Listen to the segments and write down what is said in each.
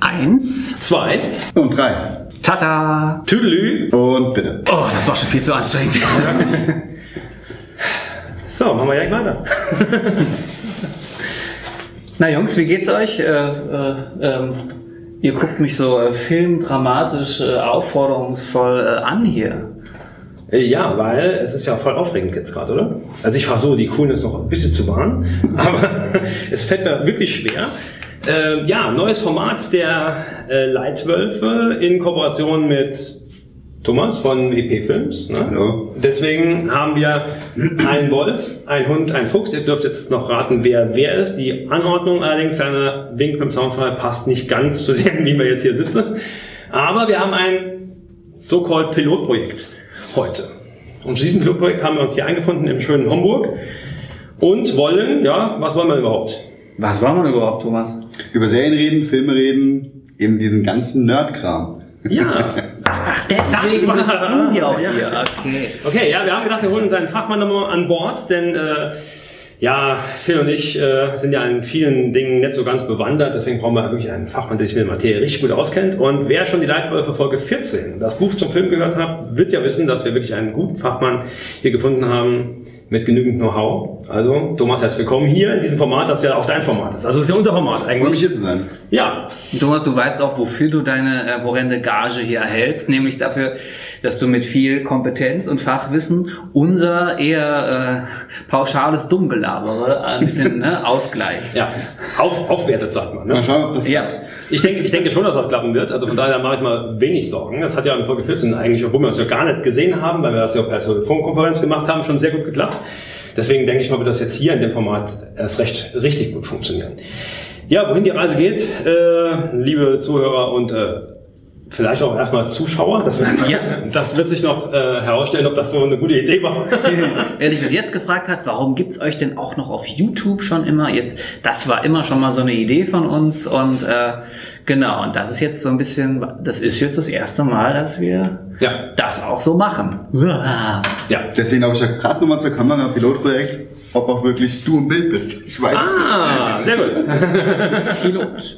Eins, Zwei. Und drei. tata. Tüdelü. Und bitte. Oh, das war schon viel zu anstrengend. So, machen wir direkt weiter. Na Jungs, wie geht's euch? Äh, äh, ähm, ihr guckt mich so äh, filmdramatisch, äh, aufforderungsvoll äh, an hier. Äh, Ja, weil es ist ja voll aufregend jetzt gerade, oder? Also ich versuche die Coolness noch ein bisschen zu wahren, aber es fällt mir wirklich schwer. Äh, ja, neues Format der äh, Leitwölfe in Kooperation mit Thomas von WP Films. Ne? Hallo. Deswegen haben wir einen Wolf, einen Hund, einen Fuchs. Ihr dürft jetzt noch raten, wer wer ist. Die Anordnung allerdings, kleiner Wink beim Soundfall, passt nicht ganz zu dem, wie wir jetzt hier sitzen. Aber wir haben ein so-called Pilotprojekt heute. Und zu diesem Pilotprojekt haben wir uns hier eingefunden im schönen Hamburg und wollen, ja, was wollen wir überhaupt? Was war man überhaupt, Thomas? Über Serien reden, Filme reden, eben diesen ganzen Nerd-Kram. Ja, Ach, deswegen war- bist du hier auch ja. hier. Okay. Okay, ja, wir haben gedacht, wir holen uns einen Fachmann nochmal an Bord, denn äh, ja, Phil und ich äh, sind ja in vielen Dingen nicht so ganz bewandert, deswegen brauchen wir wirklich einen Fachmann, der sich mit der Materie richtig gut auskennt. Und wer schon die Leitwölfe Folge 14, das Buch zum Film gehört hat, wird ja wissen, dass wir wirklich einen guten Fachmann hier gefunden haben mit genügend Know-how. Also, Thomas, herzlich willkommen hier in diesem Format, das ja auch dein Format ist. Also, das ist ja unser Format Ich freue mich eigentlich. hier zu sein. Ja, Thomas, du weißt auch, wofür du deine äh, horrende Gage hier erhältst, nämlich dafür, dass du mit viel Kompetenz und Fachwissen unser eher äh, pauschales Dummgelabere ein bisschen ne, ausgleichst. ja, auf, aufwertet, sagt man. Ne? Mal schauen, ob das Ja. Ich denke, ich denke schon, dass das klappen wird. Also von daher mache ich mal wenig Sorgen. Das hat ja in Folge 14 eigentlich, obwohl wir uns ja gar nicht gesehen haben, weil wir das ja per Telefonkonferenz gemacht haben, schon sehr gut geklappt. Deswegen denke ich mal, wird das jetzt hier in dem Format erst recht richtig gut funktionieren. Ja, wohin die Reise geht, äh, liebe Zuhörer und äh, vielleicht auch erstmal Zuschauer, das, Ja. das wird sich noch äh, herausstellen, ob das so eine gute Idee war. Wer sich bis jetzt gefragt hat, warum gibt's euch denn auch noch auf YouTube schon immer? Jetzt, das war immer schon mal so eine Idee von uns und äh, genau, und das ist jetzt so ein bisschen, das ist jetzt das erste Mal, dass wir ja, das auch so machen. Ah. ja. Deswegen habe ich ja gerade nochmal zur Kamera Pilotprojekt, ob auch wirklich du im Bild bist. Ich weiß Ah, sehr gut. Pilot.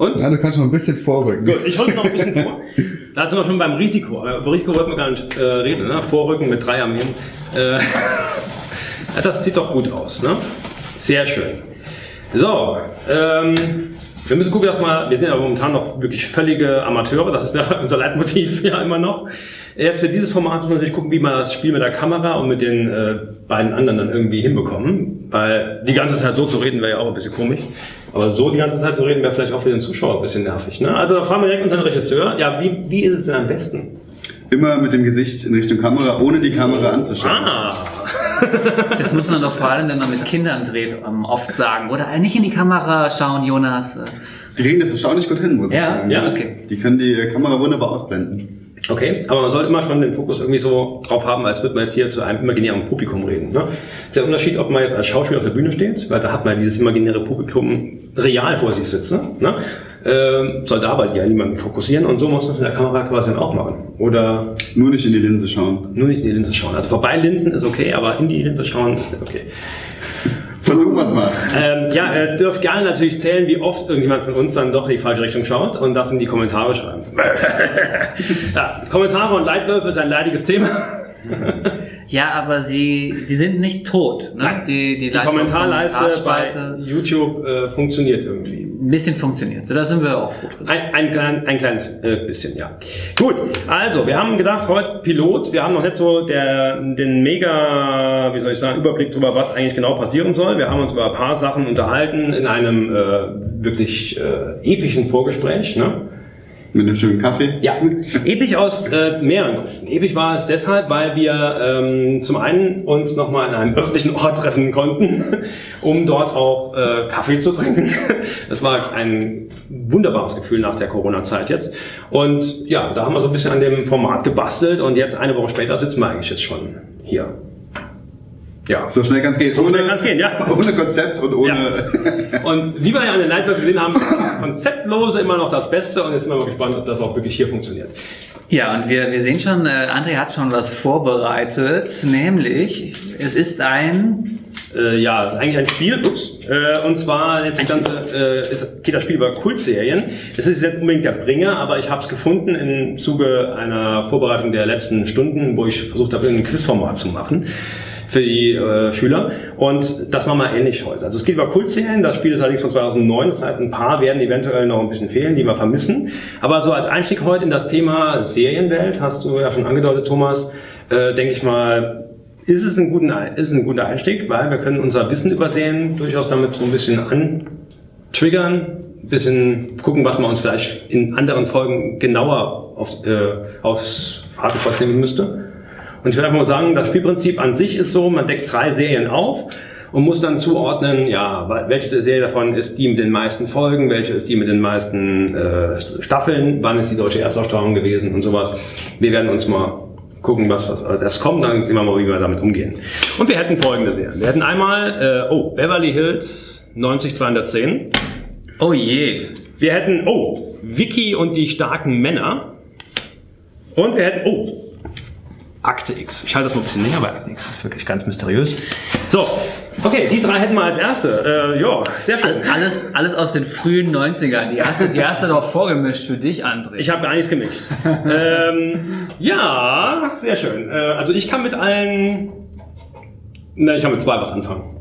Und? Ja, du kannst schon ein bisschen vorrücken. Gut, ich hole noch ein bisschen vor. Da sind wir schon beim Risiko. Äh, Über Risiko wollten wir gar nicht äh, reden. Ne? Vorrücken mit drei Armeen. Äh, das sieht doch gut aus. Ne? Sehr schön. So, ähm, wir müssen gucken, dass mal, wir sind ja momentan noch wirklich völlige Amateure, das ist ja unser Leitmotiv ja immer noch. Erst für dieses Format müssen wir natürlich gucken, wie wir das Spiel mit der Kamera und mit den äh, beiden anderen dann irgendwie hinbekommen. Weil die ganze Zeit so zu reden wäre ja auch ein bisschen komisch. Aber so die ganze Zeit zu reden wäre vielleicht auch für den Zuschauer ein bisschen nervig. Ne? Also da fragen wir direkt unseren Regisseur. Ja, wie, wie ist es denn am besten? Immer mit dem Gesicht in Richtung Kamera, ohne die Kamera anzuschauen. Ah, Das muss man doch vor allem, wenn man mit Kindern dreht, ähm, oft sagen. Oder nicht in die Kamera schauen, Jonas. Die kriegen das erstaunlich gut hin, muss Ja, ich sagen. ja, okay. Die können die äh, Kamera wunderbar ausblenden. Okay, aber man sollte immer schon den Fokus irgendwie so drauf haben, als würde man jetzt hier zu einem imaginären Publikum reden. Ne? Ist der Unterschied, ob man jetzt als Schauspieler auf der Bühne steht, weil da hat man dieses imaginäre Publikum real vor sich sitzen. Ne? Ähm, sollte aber ja niemanden fokussieren und so muss man mit der Kamera quasi dann auch machen. Oder Nur nicht in die Linse schauen. nur nicht in die Linse schauen. Also vorbei Linsen ist okay, aber in die Linse schauen ist nicht okay. Versuchen wir es mal. Ähm, ja, ihr dürft gerne natürlich zählen, wie oft irgendjemand von uns dann doch in die falsche Richtung schaut und das in die Kommentare schreiben. ja, Kommentare und Leitwölfe ist ein leidiges Thema. Ja, aber sie, sie sind nicht tot. Ne? Nein. Die, die, Die Kommentarleiste bei YouTube äh, funktioniert irgendwie. ein bisschen funktioniert. So, da sind wir auch froh drüber. Ein, ein, klein, ein kleines äh, bisschen, ja. Gut, also wir haben gedacht, heute Pilot, wir haben noch nicht so der, den mega, wie soll ich sagen, Überblick darüber, was eigentlich genau passieren soll. Wir haben uns über ein paar Sachen unterhalten in einem äh, wirklich äh, epischen Vorgespräch. Ne? Mit einem schönen Kaffee. Ja, episch aus äh, mehreren Gründen. Episch war es deshalb, weil wir ähm, zum einen uns nochmal in einem öffentlichen Ort treffen konnten, um dort auch äh, Kaffee zu trinken. Das war ein wunderbares Gefühl nach der Corona-Zeit jetzt. Und ja, da haben wir so ein bisschen an dem Format gebastelt und jetzt eine Woche später sitzen wir eigentlich jetzt schon hier. Ja. So schnell kann es gehen. So schnell kann's gehen, ja. Ohne Konzept und ohne. Und wie wir ja an den Leitwolf gesehen haben, ist das Konzeptlose immer noch das Beste und jetzt sind wir mal gespannt, ob das auch wirklich hier funktioniert. Ja, und wir, wir sehen schon, äh, André hat schon was vorbereitet, nämlich es ist ein Äh, ja, es ist eigentlich ein Spiel, ups, äh, und zwar sich das Ganze, äh, ist, geht das Spiel über Kultserien. Es ist nicht unbedingt der Bringer, aber ich habe es gefunden im Zuge einer Vorbereitung der letzten Stunden, wo ich versucht habe, ein Quizformat zu machen für die äh, Schüler. Und das machen wir ähnlich heute. Also es geht über Kultserien, das Spiel ist allerdings von 2009, das heißt ein paar werden eventuell noch ein bisschen fehlen, die wir vermissen. Aber so als Einstieg heute in das Thema Serienwelt, hast du ja schon angedeutet, Thomas, äh, denke ich mal, ist es, ein guter, ist ein guter Einstieg, weil wir können unser Wissen über Serien durchaus damit so ein bisschen antriggern, bisschen gucken, was man uns vielleicht in anderen Folgen genauer auf, äh, aufs Fadenkreuz nehmen müsste. Und ich will einfach mal sagen, das Spielprinzip an sich ist so, man deckt drei Serien auf und muss dann zuordnen, ja, welche Serie davon ist die mit den meisten Folgen, welche ist die mit den meisten äh, Staffeln, wann ist die deutsche Erstausstrahlung gewesen und sowas. Wir werden uns mal gucken, was, was das kommt, dann sehen wir mal, wie wir damit umgehen. Und wir hätten folgende Serien. Wir hätten einmal, äh, oh, Beverly Hills 90210. Oh je. Wir hätten, oh, Vicky und die starken Männer. Und wir hätten, oh, Akte X. Ich halte das mal ein bisschen näher, weil Akte X ist wirklich ganz mysteriös. So, okay, die drei hätten wir als erste. Äh, ja, sehr schön. All- Alles, alles aus den frühen 90ern. Die hast du, die hast du doch vorgemischt für dich, André. Ich habe gar nichts gemischt. ähm, ja, sehr schön. Äh, also ich kann mit allen, na, ich kann mit zwei was anfangen.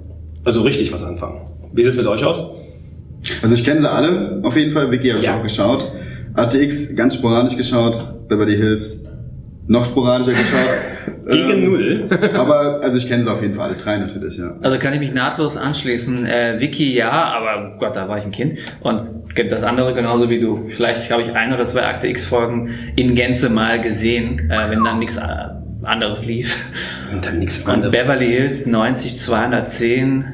Also richtig was anfangen. Wie sieht es mit euch aus? Also ich kenne sie alle, auf jeden Fall. Wiki habe ich Ja. auch geschaut. ATX ganz sporadisch geschaut. Beverly Hills noch sporadischer geschaut. Gegen Ähm, null. Aber also ich kenne sie auf jeden Fall alle drei natürlich, ja. Also kann ich mich nahtlos anschließen. Äh, Wiki ja, aber Gott, da war ich ein Kind. Und das andere genauso wie du. Vielleicht habe ich ein oder zwei Akte X-Folgen in Gänze mal gesehen, äh, wenn dann nichts äh, anderes lief. Und dann nichts Und anderes. Beverly Hills 90 210.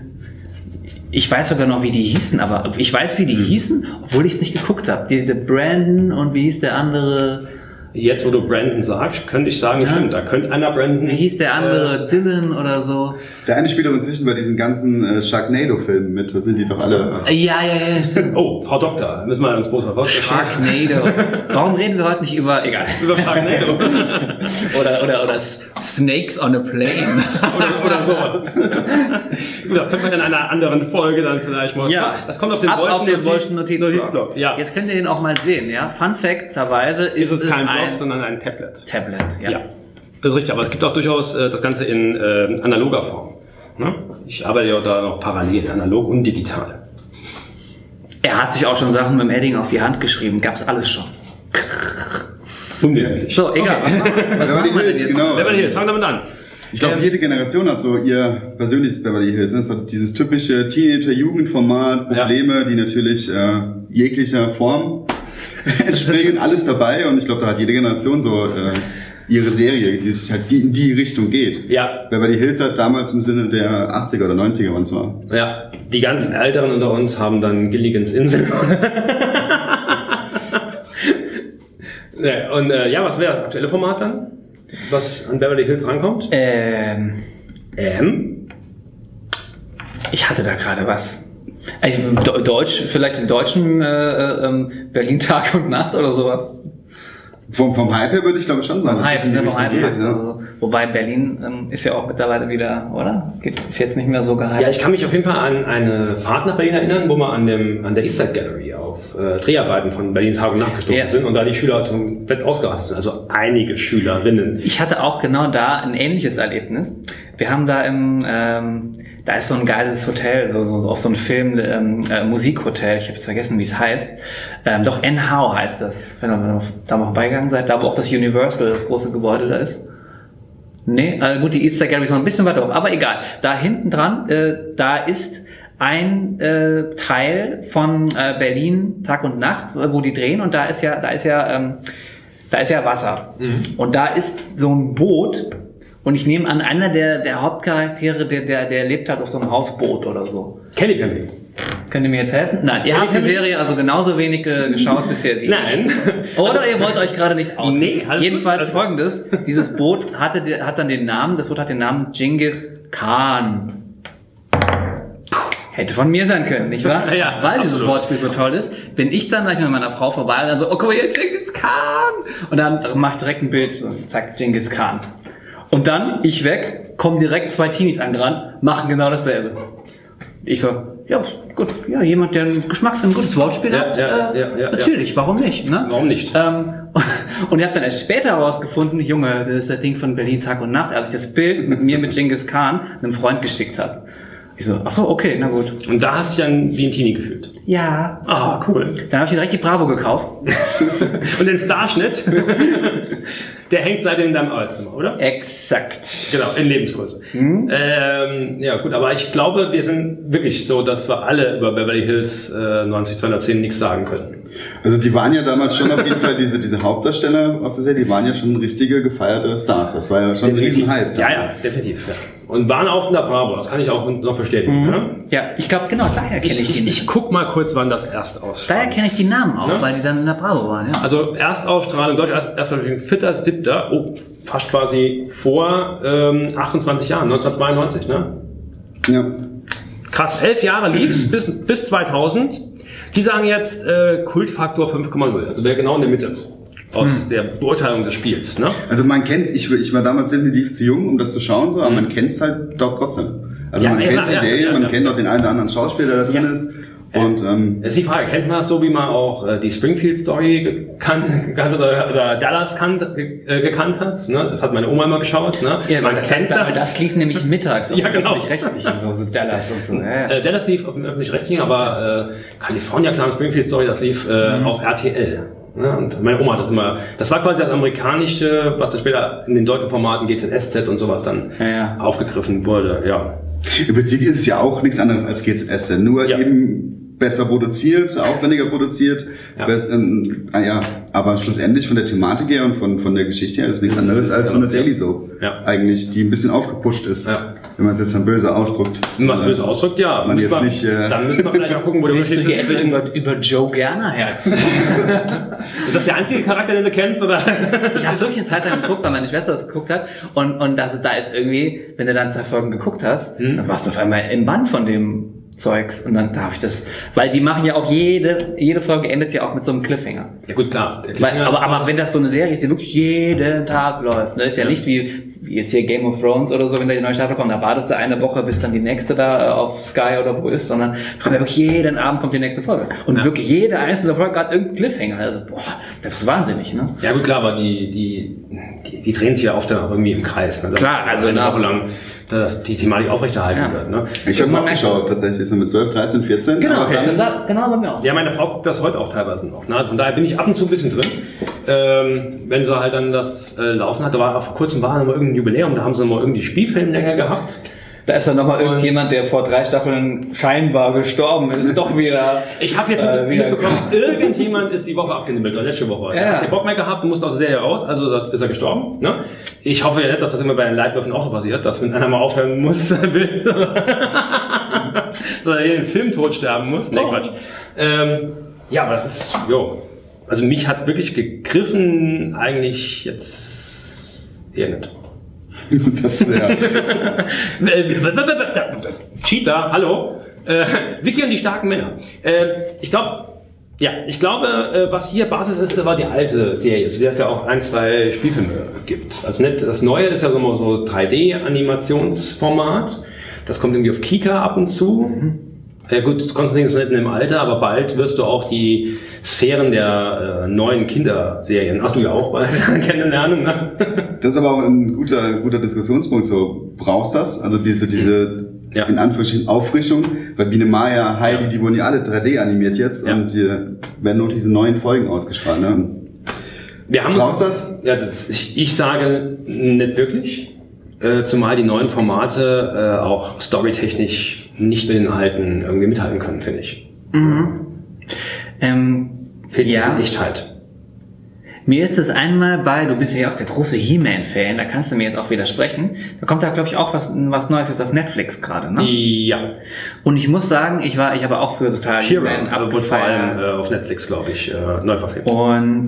Ich weiß sogar noch, wie die hießen, aber ich weiß, wie die hießen, obwohl ich es nicht geguckt habe. Die, die Brandon und wie hieß der andere? Jetzt, wo du Brandon sagst, könnte ich sagen, Ja. stimmt, da könnte einer Brandon. Wie hieß der andere? Dylan oder so? Der eine spielt auch inzwischen bei diesen ganzen äh, Sharknado-Filmen mit. Da sind die doch alle. Äh, Ja, ja, ja, stimmt. Oh, Frau Doktor, müssen wir uns groß was Sharknado. Warum reden wir heute nicht über, egal. Über Sharknado. Oder, oder, oder Snakes on a Plane. oder, oder sowas. Gut, das könnte man in einer anderen Folge dann vielleicht mal. Ja, das kommt auf den Ab auf den Bolschen Bolschen Notizblock. Ja, Jetzt könnt ihr ihn auch mal sehen, ja. Fun Fact-erweise ist, ist es kein ein Blog, sondern ein Tablet. Tablet, ja. Ja. das ist richtig. Aber es gibt auch durchaus äh, das Ganze in äh, analoger Form. Ne? Ich arbeite ja da noch parallel, analog und digital. Er hat sich auch schon Sachen mit dem Edding auf die Hand geschrieben, gab's alles schon. Unwesentlich. So, egal. Was machen wir, was Beverly Hills, jetzt? genau. Beverly Hills, fang damit an. Ich glaube, Ähm, jede Generation hat so ihr persönliches Beverly Hills. Ne? So dieses typische Teenager-Jugendformat, Ja. Probleme, die natürlich äh, jeglicher Form entspringen, alles dabei. Und ich glaube, da hat jede Generation so äh, ihre Serie, die sich halt in die Richtung geht. Ja, Beverly Hills hat damals im Sinne der 80er oder 90er, wann es war. ja. Die ganz Älteren unter uns haben dann Gilligans Insel. ja, und äh, ja, was wäre das aktuelle Format dann? Was an Beverly Hills rankommt? Ähm, Ähm? ich hatte da gerade was. Deutsch, vielleicht im deutschen äh, äh, ähm, Berlin Tag und Nacht oder sowas. Vom, vom Hype her würde ich glaube schon sagen, dass Hype, das in die ne, vom Richtung Hype geht. Ja. oder so. Wobei Berlin ähm, ist ja auch mittlerweile wieder, oder? Geht- Ist jetzt nicht mehr so gehypt. Ja, ich kann mich auf jeden Fall an eine Fahrt nach Berlin erinnern, wo wir an, dem, an der Eastside Gallery auf äh, Dreharbeiten von Berlin Tag und Nacht gestoßen Ja. sind und da die Schüler komplett ausgerastet sind. Also einige Schülerinnen. Ich hatte auch genau da ein ähnliches Erlebnis. Wir haben da im, ähm, da ist so ein geiles Hotel, so, so, so auf so ein Film, ähm, äh, Musikhotel, ich habe jetzt vergessen, wie es heißt. Ähm, doch NHO heißt das, wenn ihr da mal vorbeigegangen seid, da wo auch das Universal, das große Gebäude da ist. Nee, äh, gut, die Easter Gallery ist noch ein bisschen weiter hoch, aber egal. Da hinten dran, äh, da ist ein äh, Teil von äh, Berlin Tag und Nacht, äh, wo die drehen und da ist ja, da ist ja, ähm, da ist ja Wasser. Und da ist so ein Boot Und ich nehme an, einer der, der Hauptcharaktere, der, der, der lebt halt auf so einem Hausboot oder so. Kelly Family. Könnt ihr mir jetzt helfen? Nein, ihr Ja, habt ich die Serie also genauso wenig äh, geschaut bisher wie ich. Nein. Oder ihr wollt euch gerade nicht outen. Nee, alles Jedenfalls alles folgendes. Dieses Boot hatte, hat dann den Namen, das Boot hat den Namen Genghis Khan. Hätte von mir sein können, nicht wahr? Ja, Weil dieses absolut. Wortspiel so toll ist, bin ich dann gleich mit meiner Frau vorbei und dann so, oh guck mal hier, Genghis Khan! Und dann macht direkt ein Bild, so, zack, Genghis Khan. Und dann, ich weg, kommen direkt zwei Teenies angerannt, machen genau dasselbe. Ich so, ja, gut, ja, jemand, der einen Geschmack für ein gutes Wortspiel Ja, hat, ja, äh, ja, ja, natürlich, warum nicht, ne? Warum nicht? Ähm, und ich habe dann erst später herausgefunden, Junge, das ist das Ding von Berlin Tag und Nacht, als ich das Bild mit mir mit Genghis Khan einem Freund geschickt habe. Ich so, ach so, okay, na gut. Und da hast du dich dann wie ein Teenie gefühlt. Ja. Ah, cool. Dann habe ich direkt die Bravo gekauft. Und den Starschnitt, der hängt seitdem in deinem Arbeitszimmer, oder? Exakt. Genau, in Lebensgröße. Mhm. Ähm, ja, gut, aber ich glaube, wir sind wirklich so, dass wir alle über Beverly Hills äh, 90210 nichts sagen können. Also die waren ja damals schon auf jeden Fall, diese, diese Hauptdarsteller aus der Serie, die waren ja schon richtige gefeierte Stars. Das war ja schon ein Riesenhype. Ja, ja, definitiv. Ja. Und waren auf der Bravo, das kann ich auch noch bestätigen. Ja? Ja, ich glaube, genau, daher kenne Ich, ich, ich, die. ich guck mal kurz, wann das erst aus. daher kenne ich die Namen auch, Ne? weil die dann in der Bravo waren, ja. Also Erstausstrahlung Deutsch, erst- Erstausstrahlung 4.7., oh, fast quasi vor ähm, 28 Jahren, 1992, ne? ja. Krass, elf Jahre lief's bis, bis 2000. Die sagen jetzt äh, Kultfaktor 5,0, also wäre genau in der Mitte aus der Beurteilung des Spiels, ne? Also man kennt's, ich, ich war damals definitiv zu jung, um das zu schauen, so, aber man kennt's halt doch trotzdem. Also Ja, man ja, kennt die ja, Serie, ja, man ja. kennt auch den einen oder anderen Schauspieler, der da drin Ja. ist. Und ähm, Das ist die Frage, kennt man das so, wie man auch äh, die Springfield-Story gekannt, gekannt oder, oder Dallas kannt, ge, äh, gekannt hat? Ne? Das hat meine Oma immer geschaut. Ne? man kennt das. das. Das lief nämlich mittags auf Ja, dem genau. öffentlich-rechtlichen, so, so Dallas und so. Ja, ja. Äh, Dallas lief auf dem öffentlich-rechtlichen, aber äh, California Clan Springfield Story, das lief äh, Mhm. auf RTL. Ne? Und meine Oma hat das immer, das war quasi das amerikanische, was dann später in den deutschen Formaten GZSZ und sowas dann Ja, ja. aufgegriffen wurde. Ja. im Prinzip ist es ja auch nichts anderes als GZS, nur Ja. eben besser produziert, aufwendiger produziert. Ja. Best, ähm, ah, ja, aber schlussendlich von der Thematik her und von, von der Geschichte her ist es nichts anderes als so eine Daily Soap. Ja. Eigentlich, die ein bisschen aufgepusht ist. Ja. Wenn man es jetzt dann böse ausdrückt. Wenn man es böse ausdrückt, ja. Man Muss jetzt nicht, äh, dann müssen wir vielleicht mal gucken, wo der Willst du Unterschied hier etwa zwischen... über, über Joe Gerner Herz? Ist das der einzige Charakter, den du kennst? Oder? Ich habe wirklich eine Zeit lang geguckt, weil meine Schwester das geguckt hat. Und, und das ist, da ist irgendwie, wenn du dann zwei Folgen geguckt hast, Hm. dann warst du auf einmal im Bann von dem Zeugs. Und dann darf ich das, weil die machen ja auch jede, jede Folge endet ja auch mit so einem Cliffhanger. ja gut, klar. Weil, aber, aber wenn das so eine Serie ist, die wirklich jeden Tag läuft, das ist ja, Ja. nicht wie, wie jetzt hier Game of Thrones oder so, wenn da die neue Staffel kommt, da wartest du eine Woche, bis dann die nächste da äh, auf Sky oder wo ist, sondern kommt ja wirklich jeden Abend kommt die nächste Folge. Und Ja. wirklich jede einzelne Folge hat irgendeinen Cliffhanger. Also, boah, das ist wahnsinnig, ne? Ja gut, klar, aber die, die, die, die drehen sich ja oft dann auch irgendwie im Kreis. Ne? Klar, also eine Woche lang dass die Thematik aufrechterhalten Ja. wird. Ne? Ich habe merkst du geschaut, es. tatsächlich, so mit 12, 13, 14. Genau, dann- das war, genau bei mir auch. Ja, meine Frau guckt das heute auch teilweise noch. Ne? Von daher bin ich ab und zu ein bisschen drin. Ähm, wenn sie halt dann das äh, laufen hat, da war vor kurzem war noch mal irgendein Jubiläum, da haben sie noch mal irgendwie Spielfilmlänge gehabt. Da ist dann nochmal irgendjemand, der vor drei Staffeln scheinbar gestorben ist, doch wieder. Ich habe jetzt Äh, wieder- mitbekommen, irgendjemand ist die Woche abgenibbelt, oder letzte Woche. Ja. hat keinen Bock mehr gehabt musste aus der Serie raus, also ist er- gestorben. Ne? Ich hoffe ja nicht, dass das immer bei den Leitwürfen auch so passiert, dass wenn einer mal aufhören muss, will, er hier den Film tot sterben muss. Nee, Oh. Quatsch. Ähm, ja, aber das ist, jo. Also mich hat's wirklich gegriffen, eigentlich jetzt eher nicht. das, ja. Äh, Cheetah, hallo. Äh, Vicky und die starken Männer. Äh, ich glaube, ja, ich glaube, äh, was hier Basis ist, war die alte Serie, zu der es ja auch ein, zwei Spielfilme gibt. Also nicht, das Neue ist ja so mal so 3D-Animationsformat. Das kommt irgendwie auf Kika ab und zu. Ja gut, Konstantin ist nicht in dem Alter, aber bald wirst du auch die Sphären der äh, neuen Kinderserien, ach du ja auch, weil kennenlernen, ne? Das ist aber auch ein guter, guter Diskussionspunkt. So, brauchst das? Also diese, diese, Ja. in Anführungsstrichen, Auffrischung. Bei Biene Maya, Heidi, die wurden ja alle 3D animiert jetzt Ja. und die werden nur diese neuen Folgen ausgestrahlt. Ne? Wir haben Brauchst das? Ja, das ich, ich sage nicht wirklich. Äh, zumal die neuen Formate äh, auch storytechnisch nicht mit den alten irgendwie mithalten können, finde ich. Ähm, Fehlt Ja. ja. Echtheit. Mir ist es einmal bei, du bist ja auch der große He-Man-Fan, da kannst du mir jetzt auch widersprechen. Da kommt da, glaube ich, auch was, was Neues jetzt auf Netflix gerade, ne? Ja. Und ich muss sagen, ich war, ich habe auch für total He-Man She-Ra wurde vor allem abgefeiert. äh, auf Netflix, glaube ich, äh, neu verfilmt. Und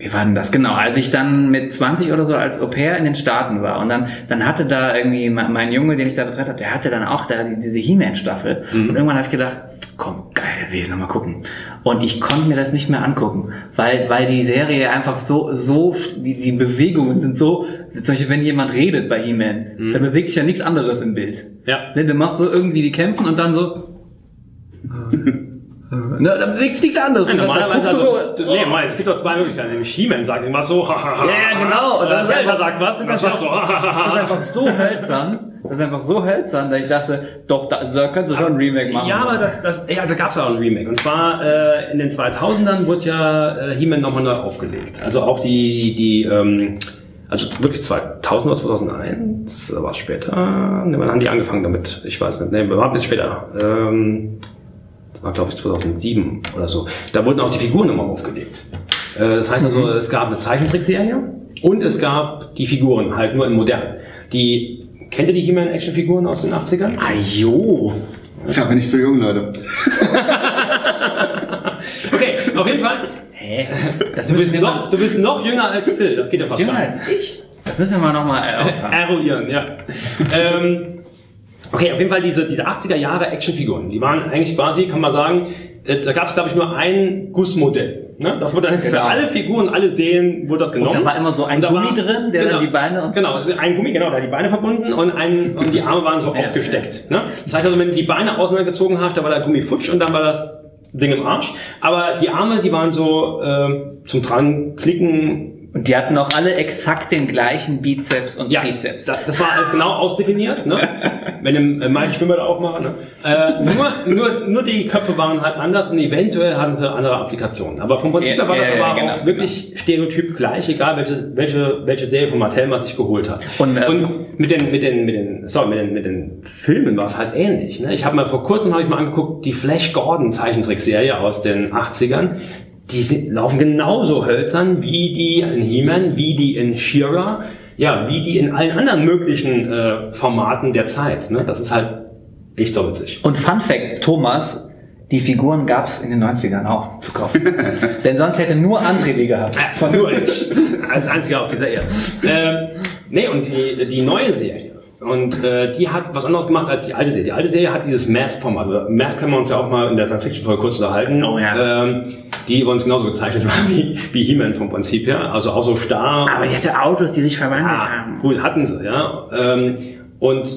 wie war denn das? Genau, als ich dann mit 20 oder so als Au pair in den Staaten war und dann, dann hatte da irgendwie mein, Junge, den ich da betreut habe, der hatte dann auch da die, diese He-Man-Staffel. Und irgendwann habe ich gedacht, komm, geil, will ich nochmal gucken. Und ich konnte mir das nicht mehr angucken, weil, weil die Serie einfach so, so, die, die Bewegungen sind so, zum Beispiel wenn jemand redet bei He-Man, da bewegt sich ja nichts anderes im Bild. Ja. Ne, der macht so irgendwie die kämpfen und dann so. Ne, da sich nichts anderes. Ja, normalerweise, du also, so, nee, mal, es gibt doch zwei Möglichkeiten. Nämlich He-Man sagt irgendwas so, hahaha. Ja, ja, genau. Und das ist einfach- sagt was, das ist einfach- so, hahaha. Das ist einfach so hölzern. Das ist einfach so hölzern, dass ich dachte, doch, da, da kannst du schon ein Remake machen. Ja, aber das, das, ja, da gab es auch ein Remake. Und zwar äh, in den 2000ern wurde ja äh, He-Man nochmal neu aufgelegt. Also auch die, die ähm, also wirklich 2000 oder 2001, oder war es später? Ne, wann haben die angefangen damit? Ich weiß nicht. Ne, war ein bisschen später. Ähm, war glaube ich 2007 oder so. Da wurden auch die Figuren nochmal aufgelegt. Äh, das heißt also, es gab eine Zeichentrickserie und es gab die Figuren, halt nur in modern. Die, kennt ihr die He-Man-Actionfiguren aus den 80ern? Ah, jo. Da bin ich so jung, Leute. Okay, auf jeden Fall. Hä? Das Du bist, noch, du bist noch jünger als Phil, das geht ja fast jünger gar als nicht. ich? Das müssen wir mal nochmal erörtern. Eruieren, ja. ähm, okay, auf jeden Fall diese, diese 80er Jahre Actionfiguren, die waren eigentlich quasi, kann man sagen, äh, da gab es glaube ich nur ein Gussmodell. Ne? Das wurde dann für Genau. alle Figuren, alle Serien wurde das genommen. da war immer so ein Und Gummi drin, der dann die Beine und- Genau, ein Gummi, genau, da die Beine verbunden und, ein, und die Arme waren so Ja. aufgesteckt. Ne? Das heißt also, wenn du die Beine auseinandergezogen hast, da war der Gummi futsch und dann war das Ding im Arsch. Aber die Arme, die waren so äh, zum dran klicken Und die hatten auch alle exakt den gleichen Bizeps und ja, Trizeps. Das, das war alles genau ausdefiniert, ne? wenn im äh, Mai Schwimmer da aufmachen. Ne? Äh, nur, nur, nur die Köpfe waren halt anders und eventuell hatten sie andere Applikationen. Aber vom Prinzip her war das ja, aber genau, auch wirklich stereotyp gleich, egal welche, welche, welche Serie von Mattel man sich geholt hat. Und, äh, mit den, mit den, mit den, sorry, mit den, mit den Filmen war es halt ähnlich. Ne? Ich habe mal vor kurzem habe ich mal angeguckt, die Flash Gordon Zeichentrickserie aus den 80ern. Die sind, laufen genauso hölzern wie die in He-Man, wie die in She-Ra, ja, wie die in allen anderen möglichen äh, Formaten der Zeit. Ne? Das ist halt echt so witzig. Und Fun Fact, Thomas, die Figuren gab es in den 90ern auch zu kaufen. Denn sonst hätte nur André die gehabt. Von nur ich. Als einziger auf dieser Erde. Ähm, nee, und die, die neue Serie. Und äh, die hat was anderes gemacht als die alte Serie. Die alte Serie hat dieses Mask-Format. Also Mask können wir uns ja auch mal in der Science-Fiction-Folge kurz unterhalten. Oh ja. Ähm, die bei uns genauso gezeichnet war wie, wie He-Man vom Prinzip her. Also auch so starr. Aber die hatte Autos, die sich verwandelt Ah, haben. cool, hatten sie, ja. Ähm, und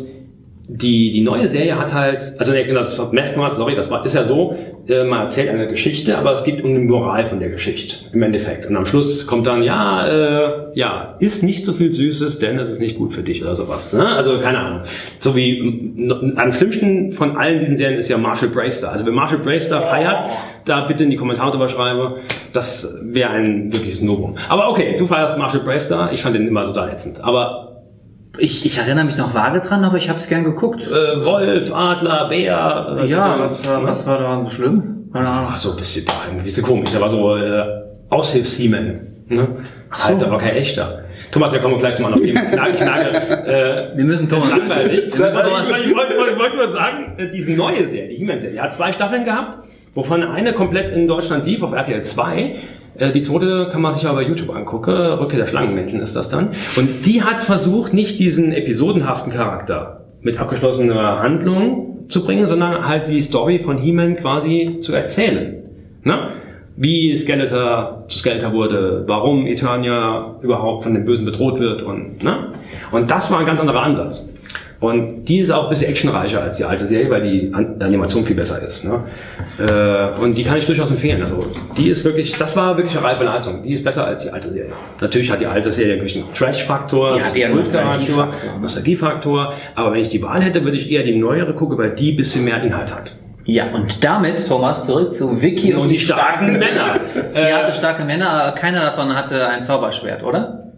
die, die neue Serie hat halt, also nee, genau, das war Mask-Format, sorry, das war, ist ja so, man erzählt eine Geschichte, aber es geht um die Moral von der Geschichte im Endeffekt. Und am Schluss kommt dann, ja, äh, ja, isst nicht so viel Süßes, denn es ist nicht gut für dich oder sowas. Ne? Also keine Ahnung. So wie m, am schlimmsten von allen diesen Serien ist ja Marshall Bracer. Also wer Marshall Bracer feiert, da bitte in die Kommentare drüber schreiben. Das wäre ein wirkliches Novum. Aber okay, du feierst Marshall Bracer. Ich fand den immer total ätzend. Aber Ich, ich erinnere mich noch vage dran, aber ich habe es gern geguckt. äh, Wolf, Adler, Bär. Äh, Ja, was, war- was war da so schlimm? Keine Ahnung. Ach so, ein bisschen, da, ein bisschen komisch. Der war so äh, Aushilfs-He-Man. Ne? Halt, da war kein echter. Thomas, wir kommen gleich zum anderen Thema. Knagel, Knagel. Äh, Wir müssen Thomas. langweilig. Ich, wollte, ich wollte nur sagen, äh, diese neue Serie, die He-Man-Serie, die hat zwei Staffeln gehabt, wovon eine komplett in Deutschland lief, auf RTL 2. Äh, Die zweite kann man sich aber bei YouTube angucken. Rückkehr der Schlangenmenschen ist das dann. Und die hat versucht, nicht diesen episodenhaften Charakter mit abgeschlossener Handlung zu bringen, sondern halt die Story von He-Man quasi zu erzählen. Ne? Wie Skeletor zu Skeletor wurde, warum Eternia überhaupt von den Bösen bedroht wird und, ne? Und das war ein ganz anderer Ansatz. Und die ist auch ein bisschen actionreicher als die alte Serie, weil die An Animation viel besser ist. Ne? Äh, und die kann ich durchaus empfehlen. Also die ist wirklich, das war wirklich eine reife Leistung. Die ist besser als die alte Serie. Natürlich hat die alte Serie einen gewissen Trash-Faktor, hat ihren Nostalgie-Faktor, Nostalgie-Faktor, ne? Nostalgie-Faktor. Aber wenn ich die Wahl hätte, würde ich eher die neuere gucken, weil die ein bisschen mehr Inhalt hat. Ja, und damit, Thomas, zurück zu Vicky Und die starken Männer. Äh, ja, hatte starke Männer, keiner davon hatte ein Zauberschwert, oder?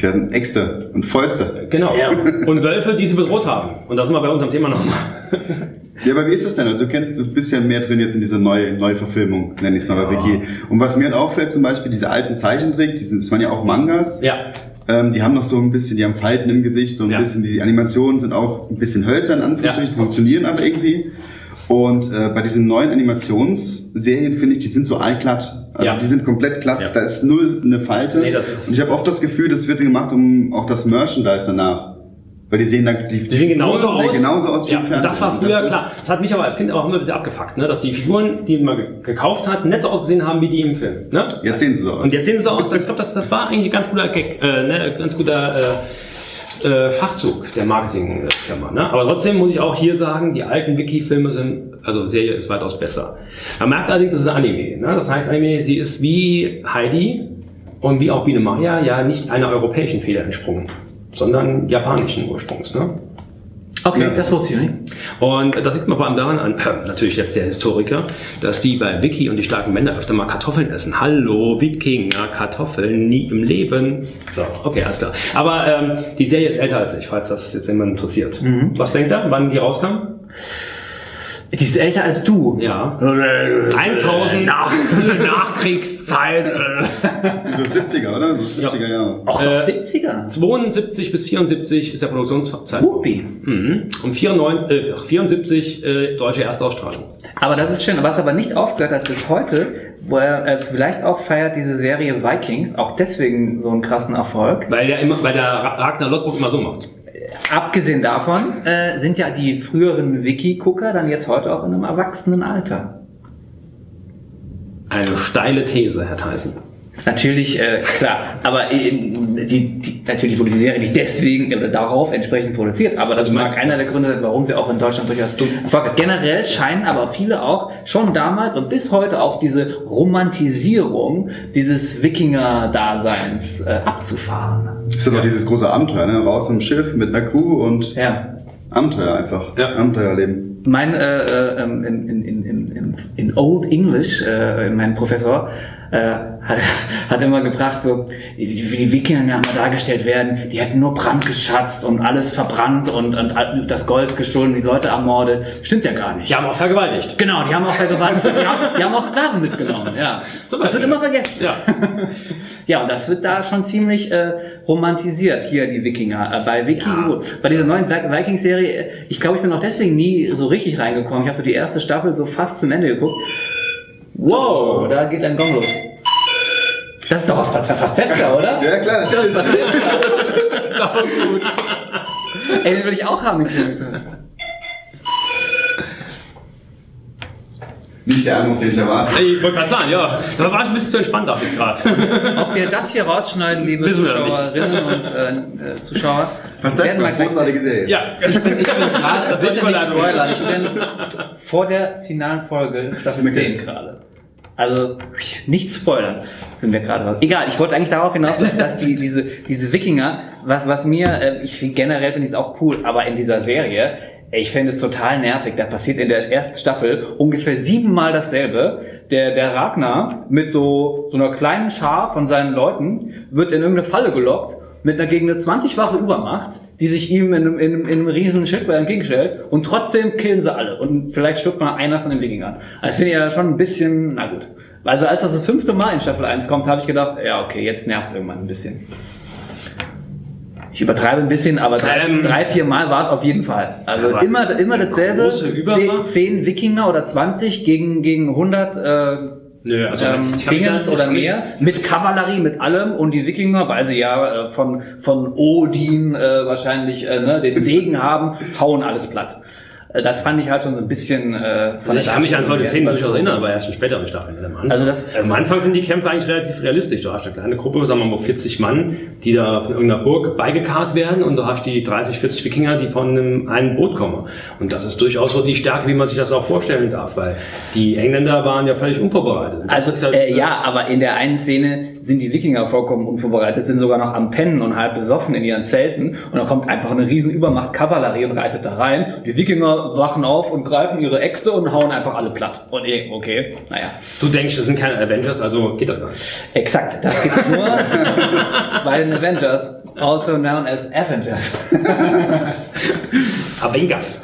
Die hatten Äxte und Fäuste. Genau. Und Wölfe, die sie bedroht haben. Und da sind wir bei unserem Thema nochmal. Ja, aber wie ist das denn? Also du kennst, du bist ja mehr drin jetzt in dieser neue Neuverfilmung, nenne ich es mal bei Wiki. Und was mir halt auffällt, zum Beispiel diese alten Zeichentrick, die sind, das waren ja auch Mangas. Ja. Ähm, die haben noch so ein bisschen, die haben Falten im Gesicht, so ein Ja. bisschen, die Animationen sind auch ein bisschen hölzern, in Anführungsstrichen, Ja. funktionieren aber irgendwie. Und äh, bei diesen neuen Animationsserien finde ich, die sind so allglatt. Also Ja. die sind komplett glatt, Ja. da ist null eine Falte. Nee, das ist- Und ich habe oft das Gefühl, das wird gemacht, um auch das Merchandise danach. Weil die sehen dann, die, Die sehen genauso sehen aus. genauso aus wie ja, im Fernsehen. Das war früher ist- klar. Das hat mich aber als Kind auch immer ein bisschen abgefuckt, ne? dass die Figuren, die man ge- gekauft hat, nicht so ausgesehen haben wie die im Film. Ne? Jetzt sehen sie so aus. Und jetzt sehen sie so aus. Ich glaube, das, das war eigentlich ein ganz guter Gag, äh, ne? ganz guter äh, äh, Fachzug der Marketingfirma. Ne? Aber trotzdem muss ich auch hier sagen, die alten Wiki-Filme sind, also Serie ist weitaus besser. Man merkt allerdings, es ist Anime. Ne? Das heißt, Anime, sie ist wie Heidi und wie auch Biene Maya ja nicht einer europäischen Feder entsprungen, sondern japanischen Ursprungs. Ne? Okay, Ja. das wusste ich nicht. Und das sieht man vor allem daran an, äh, natürlich jetzt der Historiker, dass die bei Wiki und die starken Männer öfter mal Kartoffeln essen. Hallo, Wikinger, Kartoffeln, nie im Leben. So, okay, alles klar. Aber ähm, die Serie ist älter als ich, falls das jetzt jemand interessiert. Was denkt ihr, wann die rauskam? Die ist älter als du. Ja. 1000 nach, Nachkriegszeit. So 70er, oder? So 70er Jahre. Auch Äh, doch 70er. 72 bis 74 ist der Produktionszeitraum. Whoopi. Mhm. Und 94, äh, ach, 74 äh, deutsche Erstausstrahlung. Aber das ist schön. Was aber nicht aufgehört hat bis heute, wo er äh, vielleicht auch feiert diese Serie Vikings, auch deswegen so einen krassen Erfolg. Weil der, immer, weil der Ra- Ragnar Lodbrok immer so macht. Abgesehen davon äh, sind ja die früheren Wiki-Gucker dann jetzt heute auch in einem erwachsenen Alter. Eine steile These, Herr Tyson. Natürlich, äh, klar, aber äh, die, die, natürlich wurde die Serie nicht deswegen oder darauf entsprechend produziert, aber das Also man- mag einer der Gründe sein, warum sie auch in Deutschland durchaus Erfolg hat. Generell scheinen aber viele auch schon damals und bis heute auf diese Romantisierung dieses Wikinger-Daseins äh, abzufahren. Das ist aber dieses große Abenteuer, ne? Raus im Schiff mit einer Crew und Ja. Abenteuer einfach. Ja. Abenteuerleben. Mein äh, äh, ähm, in, in, in, in Old English, äh, mein Professor, äh, hat, hat immer gebracht, so wie, die Wikinger immer dargestellt werden, die hätten nur Brand geschatzt und alles verbrannt und, und das Gold gestohlen, die Leute ermordet. Stimmt ja gar nicht. Die haben auch vergewaltigt. Genau, die haben auch vergewaltigt, die haben, die haben auch Sklaven mitgenommen, ja. Das Das wird immer vergessen. Ja. Ja, und das wird da schon ziemlich äh, romantisiert, hier die Wikinger. Äh, bei Wiki, bei dieser neuen Vi- Vikings-Serie, äh, ich glaube, ich bin auch deswegen nie so richtig reingekommen. Ich habe so die erste Staffel so fast zum Ende geguckt. Wow, da geht ein Gong los. Das ist doch aus Pastewka, oder? Ja, klar, Das ist natürlich. Pastewka. Sau gut. Ey, den will ich auch haben. den. Nicht der Anruf, den ich erwarte. Ich wollte gerade sagen, ja. Da war ich ein bisschen zu entspannt auch jetzt gerade. Ob wir das hier rausschneiden, liebe Wissen wir Zuschauerinnen und äh, äh, Zuschauer, Was wir eine großartige Serie. ja. Ich bin, ich bin gerade, Das bitte wird nicht spoilern, ich bin vor der finalen Folge Staffel 10 gerade. Also nicht spoilern sind wir gerade. Egal, ich wollte eigentlich darauf hinaus, dass die, diese, diese Wikinger, was, was mir, äh, ich finde generell finde ich es auch cool, aber in dieser Serie, ich finde es total nervig. Da passiert in der ersten Staffel ungefähr siebenmal dasselbe. Der, der Ragnar mit so, so einer kleinen Schar von seinen Leuten wird in irgendeine Falle gelockt mit einer gegen eine 20-fache Übermacht, die sich ihm in einem, in einem, in einem riesen Schildball entgegenstellt und trotzdem killen sie alle und vielleicht stirbt mal einer von den Wikingern. Also das finde ich ja schon ein bisschen, na gut. Also als das das fünfte Mal in Staffel 1 kommt, habe ich gedacht, ja okay, jetzt nervt es irgendwann ein bisschen. Ich übertreibe ein bisschen, aber drei, Ähm, drei vier Mal war es auf jeden Fall. Also immer, immer dasselbe. Zehn, zehn Wikinger oder 20 gegen, gegen 100 äh, Nö, also ähm, da- oder mehr, mit Kavallerie, mit allem und die Wikinger, weil sie ja äh, von, von Odin äh, wahrscheinlich äh, ne, den Segen haben, hauen alles platt. Äh, das fand ich halt schon so ein bisschen äh, Also ich kann mich an solche Szenen durchaus erinnern, aber erst in späteren Staffeln. Am Anfang, Also das- am Anfang sind die Kämpfe eigentlich relativ realistisch. Du hast eine kleine Gruppe, sagen wir mal 40 Mann, die da von irgendeiner Burg beigekarrt werden und du hast die 30, 40 Wikinger, die von einem, einem Boot kommen. Und das ist durchaus so die Stärke, wie man sich das auch vorstellen darf, weil die Engländer waren ja völlig unvorbereitet. Das Also halt, äh, ja, aber in der einen Szene sind die Wikinger vollkommen unvorbereitet, sind sogar noch am Pennen und halb besoffen in ihren Zelten und dann kommt einfach eine riesen Übermacht Kavallerie und reitet da rein. Die Wikinger wachen auf und greifen ihre Äxte und hauen einfach alle platt. Und eh, okay, naja. Du denkst, das sind keine Avengers, also geht das gar nicht. Exakt, das geht nur bei den Avengers. also known as Avengers. Avengers.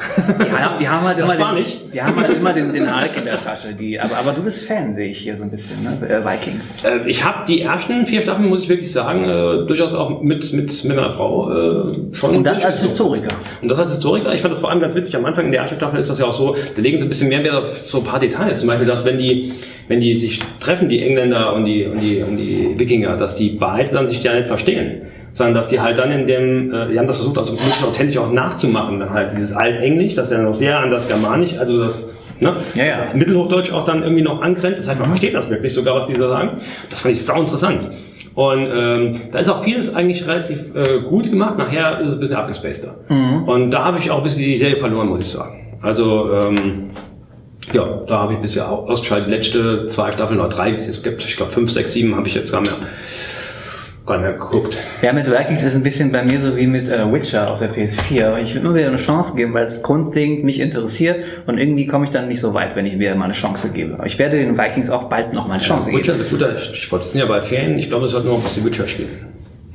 Ja, die haben halt Das immer, den, die haben halt immer den, den Hulk in der Tasche. Die, aber, aber du bist Fan, sehe ich hier so ein bisschen, ne? Äh, Vikings. Äh, Ich habe die ersten vier Staffeln, muss ich wirklich sagen, äh, durchaus auch mit, mit, mit meiner Frau äh, schon. Und das als durchgezogen. Historiker. Und das als Historiker, ich fand das vor allem ganz witzig. Am Anfang in der ersten Staffel ist das ja auch so, da legen sie ein bisschen mehr Wert auf so ein paar Details. Zum Beispiel, dass wenn die, wenn die sich treffen, die Engländer und die, und die, und die Wikinger, dass die beide dann sich ja nicht verstehen. Sondern dass die halt dann in dem, äh, die haben das versucht, also ein bisschen authentisch auch nachzumachen, dann halt dieses Altenglisch, das ja noch sehr an das Germanisch, also das, ne, Ja, ja. Mittelhochdeutsch auch dann irgendwie noch angrenzt. Das heißt, man versteht das wirklich sogar, was die da sagen. Das fand ich sau interessant. Und ähm, da ist auch vieles eigentlich relativ äh, gut gemacht. Nachher ist es ein bisschen abgespaceter. Und da habe ich auch ein bisschen die Serie verloren, muss ich sagen. Also ähm, ja, da habe ich bisher auch ausgeschaltet. Die letzte zwei Staffeln oder drei, es jetzt gibt, ich glaube fünf, sechs, sieben, habe ich jetzt gar mehr, mehr geguckt. Ja, mit Vikings ist ein bisschen bei mir so wie mit äh, Witcher auf der PS4. Aber ich würde nur wieder eine Chance geben, weil es grundlegend mich interessiert und irgendwie komme ich dann nicht so weit, wenn ich mir mal eine Chance gebe. Aber ich werde den Vikings auch bald noch mal eine Chance Witcher geben. ist ein guter Stichwort. Das sind ja bei Ferien. Ich glaube, es sollten noch ein bisschen Witcher spielen.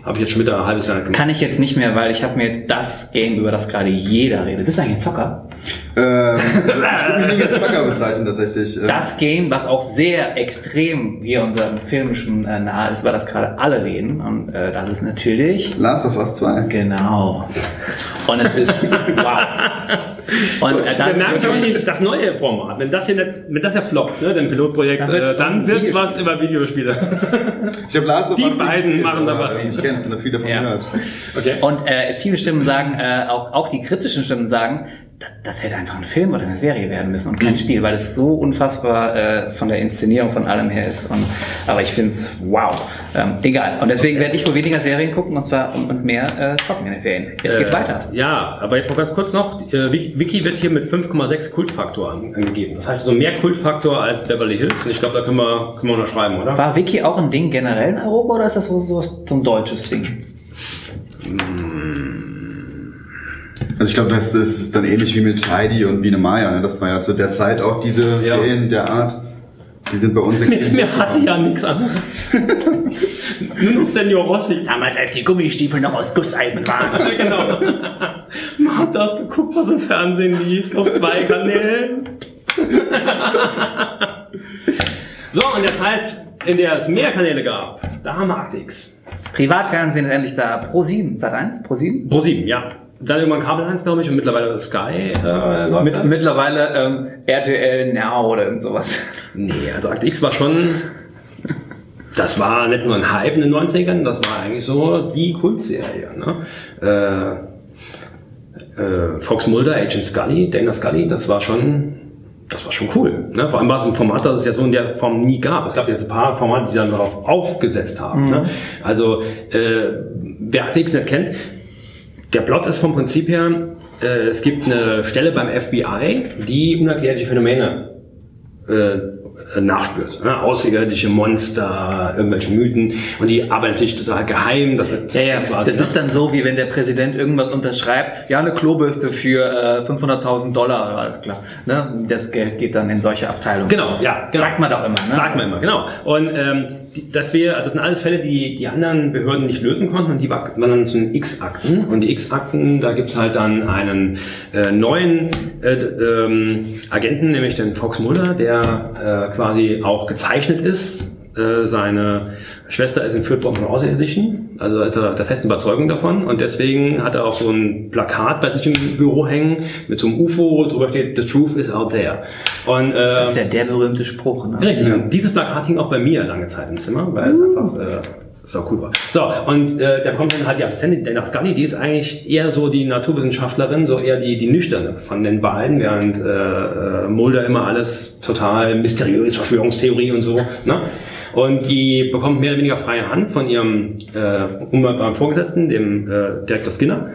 Habe ich jetzt schon wieder ein halbes Jahr gemacht. Kann ich jetzt nicht mehr, weil ich habe mir jetzt das Game, über das gerade jeder redet. Bist du eigentlich ein Zocker? Ähm, also ich würde mich nicht als Zocker bezeichnen tatsächlich. Äh, Das Game, was auch sehr extrem hier unserem filmischen äh, nahe ist, über das gerade alle reden. Und äh, das ist natürlich Last of Us 2. genau. Und es ist wow. Und äh, das Wir merken ist schon wirklich, die- das neue Format. Wenn das hier nicht, wenn das ja floppt, ne, dem Pilotprojekt, Dann wird's äh, dann wird's was über Videospiele. Ich habe Last of Die Us nicht beiden machen da was. Ich kenn's und habe viel davon Ja. gehört. Okay. Und äh, viele Stimmen sagen, äh, auch, auch die kritischen Stimmen sagen, das hätte einfach ein Film oder eine Serie werden müssen und kein Spiel, weil es so unfassbar äh, von der Inszenierung von allem her ist. Und, aber ich finde es wow. Ähm, egal. Und deswegen werde ich wohl weniger Serien gucken und zwar und, mehr äh, zocken in den Ferien. Es geht Äh, weiter. Ja, aber jetzt mal ganz kurz noch. Äh, Wiki wird hier mit 5,6 Kultfaktor an- angegeben. Das heißt so mehr Kultfaktor als Beverly Hills. Und ich glaube, da können wir, können wir unterschreiben, oder? War Wiki auch ein Ding generell in Europa oder ist das so, so so ein deutsches Ding? Also ich glaube, das ist dann ähnlich wie mit Heidi und Biene Maya. Ne? Das war ja zu der Zeit auch diese Ja. Serien der Art. Die sind bei uns extrem mir hatte ja nichts anderes. Nur noch Senior Rossi. Damals, als die Gummistiefel noch aus Gusseisen waren. genau. Man hat das geguckt, was im Fernsehen lief, auf zwei Kanälen. so, und der Zeit, in der es mehr Kanäle gab, da haben wir. Privatfernsehen ist endlich da. Pro 7, Sat 1? Pro 7? Pro 7, ja. Dann irgendwann Kabel 1, glaube ich, und mittlerweile Sky. Äh, läuft Mit, mittlerweile ähm, RTL Now oder irgend sowas. Nee, also Akt X war schon. Das war nicht nur ein Hype in den 90ern, das war eigentlich so die Kultserie. Ne? Äh, äh, Fox Mulder, Agent Scully, Dana Scully, das war schon. Das war schon cool. Ne? Vor allem war es ein Format, das es ja so in der Form nie gab. Es gab jetzt ein paar Formate, die dann darauf aufgesetzt haben. Ne? Also, äh, wer Akt X nicht kennt, der Plot ist vom Prinzip her, äh, es gibt eine Stelle beim FBI, die unerklärliche Phänomene äh, nachspürt. Ne? Außerirdische Monster, irgendwelche Mythen. Und die arbeiten natürlich total geheim. Das, wird Ja, ja, quasi, das ist dann so, wie wenn der Präsident irgendwas unterschreibt, ja, eine Klobürste für äh, 500.000 Dollar, alles klar. Ne? Das Geld geht dann in solche Abteilungen. Genau, ja, genau. Sagt man doch immer. Ne? Sagt man immer, genau. Und ähm, dass wir, also das sind alles Fälle, die die anderen Behörden nicht lösen konnten und die waren dann zu den X-Akten. Und die X-Akten, da gibt's halt dann einen äh, neuen äh, ähm, Agenten, nämlich den Fox Mulder, der äh, quasi auch gezeichnet ist. Äh, seine Schwester ist worden von Außerirdischen, also ist er der festen Überzeugung davon. Und deswegen hat er auch so ein Plakat bei sich im Büro hängen mit so einem UFO, wo drüber steht, The truth is out there. Und, äh, Das ist ja der berühmte Spruch. Ne? Richtig, und dieses Plakat hing auch bei mir lange Zeit im Zimmer, weil es einfach äh, so cool war. So, und äh, der bekommt dann halt die Assistentin, Dana Scully, die ist eigentlich eher so die Naturwissenschaftlerin, so eher die, die nüchterne von den beiden, während äh, äh, Mulder immer alles total mysteriös, Verschwörungstheorie und so. Ne? Und die bekommt mehr oder weniger freie Hand von ihrem äh, unmittelbaren Vorgesetzten, dem äh, Director Skinner.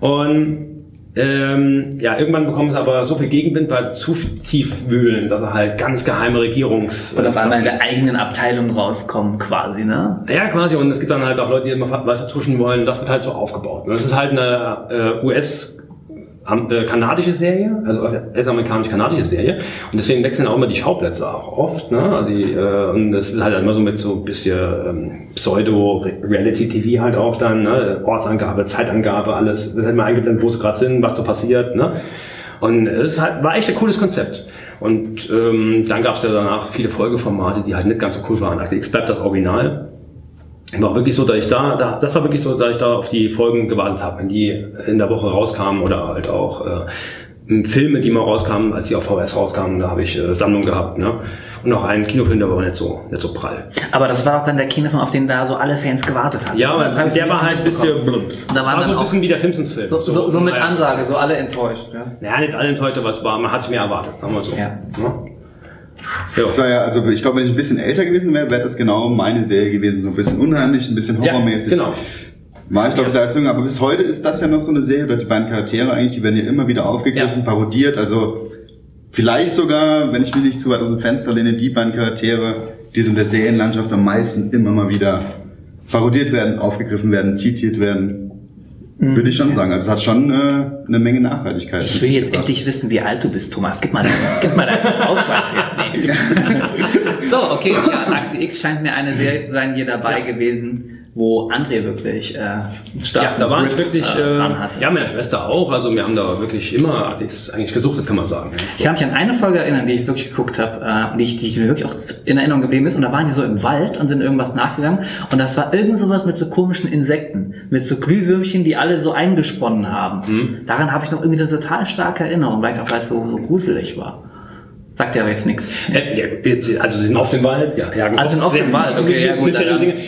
Und ähm, ja, irgendwann bekommen sie aber so viel Gegenwind, weil sie zu tief wühlen, dass er halt ganz geheime Regierungs... Oder auf einmal in der eigenen Abteilung rauskommen quasi, ne? ja, quasi. Und es gibt dann halt auch Leute, die immer was vertuschen wollen. Das wird halt so aufgebaut. Und das ist halt eine äh, US- kanadische Serie, also es amerikanisch-kanadische Serie. Und deswegen wechseln auch immer die Schauplätze auch oft. Ne? Also die, äh, und das ist halt immer so mit so ein bisschen ähm, Pseudo-Reality-TV halt auch dann. Ne? Ortsangabe, Zeitangabe, alles. Das hat man eingeblendet, wo sie gerade sind, was da passiert. Ne? Und es halt, war echt ein cooles Konzept. Und ähm, dann gab es ja danach viele Folgeformate, die halt nicht ganz so cool waren. Also X bleibt das Original. War wirklich so, dass ich da, da, das war wirklich so, dass ich da auf die Folgen gewartet habe, wenn die in der Woche rauskamen oder halt auch äh, Filme, die mal rauskamen, als die auf VS rauskamen, da habe ich äh, Sammlung gehabt. Ne? Und auch einen Kinofilm, der war nicht so, nicht so prall. Aber das war auch dann der Kinofilm, auf den da so alle Fans gewartet haben. Ja, aber so der war halt ein bisschen, mitbekommen. Da waren war so ein bisschen wie der Simpsons-Film. so, so, so mit naja. Ansage, so alle enttäuscht. Ja. Naja, nicht alle enttäuscht, aber es war, man hat sich mehr erwartet, sagen wir so. Ja. Ne? Ja. Das war ja, also ich glaube, wenn ich ein bisschen älter gewesen wäre, wäre das genau meine Serie gewesen. So ein bisschen unheimlich, ein bisschen Ja, horrormäßig. genau. War ich glaube ich da Jünger, aber bis heute ist das ja noch so eine Serie, oder die beiden Charaktere eigentlich, die werden ja immer wieder aufgegriffen, Ja. parodiert, also vielleicht sogar, wenn ich mich nicht zu weit aus dem Fenster lehne, die beiden Charaktere, die so in der Serienlandschaft am meisten immer mal wieder parodiert werden, aufgegriffen werden, zitiert werden. Würde ich schon sagen. Also es hat schon äh, eine Menge Nachhaltigkeit. Ich will jetzt endlich wissen, wie alt du bist, Thomas. Gib mal deinen, gib mal deinen Ausweis her. Nee. So, okay. Ja, Akte X scheint mir eine Serie zu sein, hier dabei gewesen, wo André wirklich äh, stark Ja, da war ich wirklich, äh, äh, ja, meine Schwester auch, also wir haben da wirklich immer Artis eigentlich gesucht, kann man sagen. Ich kann mich an eine Folge erinnern, die ich wirklich geguckt habe, äh, die, ich- die mir wirklich auch in Erinnerung geblieben ist. Und da waren sie so im Wald und sind irgendwas nachgegangen. Und das war irgend sowas mit so komischen Insekten, mit so Glühwürmchen, die alle so eingesponnen haben. Daran habe ich noch irgendwie eine total starke Erinnerung, weil ich auch weil es so, so gruselig war. Sagt ja aber jetzt nichts. Äh, also sie sind auf dem Wald, ja. ja Also sind auf dem Wald, okay, ja, gut.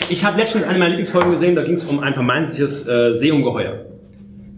Ich habe letztens eine meiner Lieblingsfolgen gesehen, da ging es um ein vermeintliches äh, Seeungeheuer.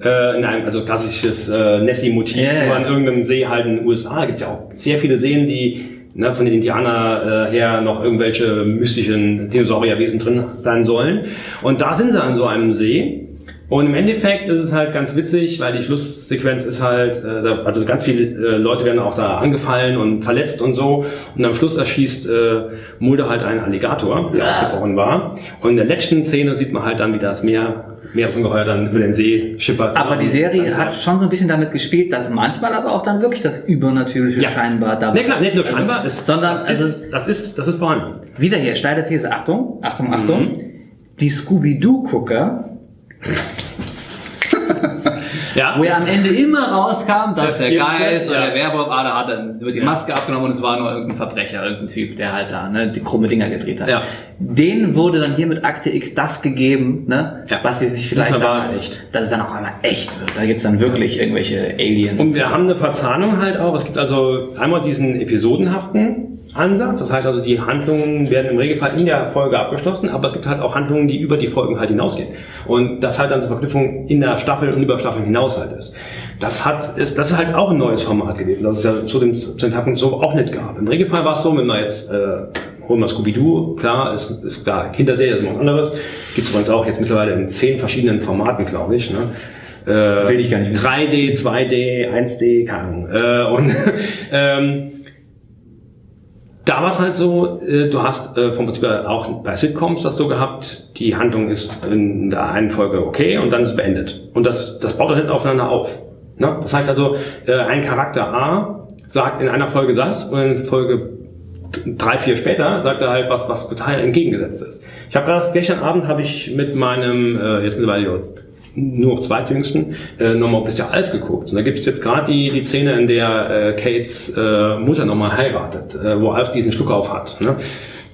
Äh, in einem, also klassisches äh, Nessie-Motiv, ja. wo an irgendeinem See halt in den USA, gibt ja auch sehr viele Seen, die ne, von den Indianer äh, her noch irgendwelche mystischen Dinosaurierwesen drin sein sollen. Und da sind sie an so einem See. Und im Endeffekt ist es halt ganz witzig, weil die Schlusssequenz ist halt, äh, da- also ganz viele äh, Leute werden auch da angefallen und verletzt und so. Und am Schluss erschießt äh, Mulder halt einen Alligator, der Ja. ausgebrochen war. Und in der letzten Szene sieht man halt dann, wie das Meer, Meeresungeheuer dann über den See schippert. Aber die Serie hat schon so ein bisschen damit gespielt, dass manchmal aber auch dann wirklich das Übernatürliche Ja. scheinbar dabei Nee, klar, nicht nur Also, scheinbar, es, sondern das, also ist, das, ist, das ist vorhanden. wieder hier, steile These, Achtung, Achtung, Achtung. Mhm. Die Scooby-Doo-Gucker, Ja. wo ja am Ende immer rauskam, dass Das der Geist ja. oder der Werwolf, ah, da hat dann wird die Ja. Maske abgenommen und es war nur irgendein Verbrecher, irgendein Typ, der halt da ne, die krumme Dinger gedreht hat. Ja. Denen wurde dann hier mit Akte X das gegeben, ne, Ja. was sie sich vielleicht Diesmal war es echt. dass es dann auch einmal echt wird. Da gibt's dann wirklich irgendwelche Aliens. Und wir haben eine Verzahnung halt auch. Es gibt also einmal diesen episodenhaften Ansatz. Das heißt also, die Handlungen werden im Regelfall in der Folge abgeschlossen, aber es gibt halt auch Handlungen, die über die Folgen halt hinausgehen. Und das halt dann zur Verknüpfung in der Staffel und über Staffeln hinaus halt ist. Das hat, ist, das ist halt auch ein neues Format gewesen, das es ja zu dem, zu dem Zeitpunkt so auch nicht gab. Im Regelfall war es so, wenn man jetzt, äh, holen wir Scooby-Doo, klar, ist, ist klar, Kinderserie ist was anderes. Gibt es bei uns auch jetzt mittlerweile in zehn verschiedenen Formaten, glaube ich, ne? Äh, Will ich gar nicht wissen. 3D, 2D, 1D, keine Ahnung. Äh, und ähm, da war es halt so, äh, du hast äh, vom Prinzip auch bei Sitcoms das so gehabt, die Handlung ist in der einen Folge okay und dann ist es beendet. Und das, das baut dann hinten aufeinander auf. Ne? Das heißt also, äh, ein Charakter A sagt in einer Folge das und in Folge drei, vier später sagt er halt was, was total entgegengesetzt ist. Ich habe gerade gestern Abend habe ich mit meinem, äh, jetzt mittlerweile nur noch zweitjüngsten, äh, nochmal ein bisschen Alf geguckt. Und da gibt es jetzt gerade die, die Szene, in der äh, Kates äh, Mutter nochmal heiratet, äh, wo Alf diesen Schluck auf hat. Ne?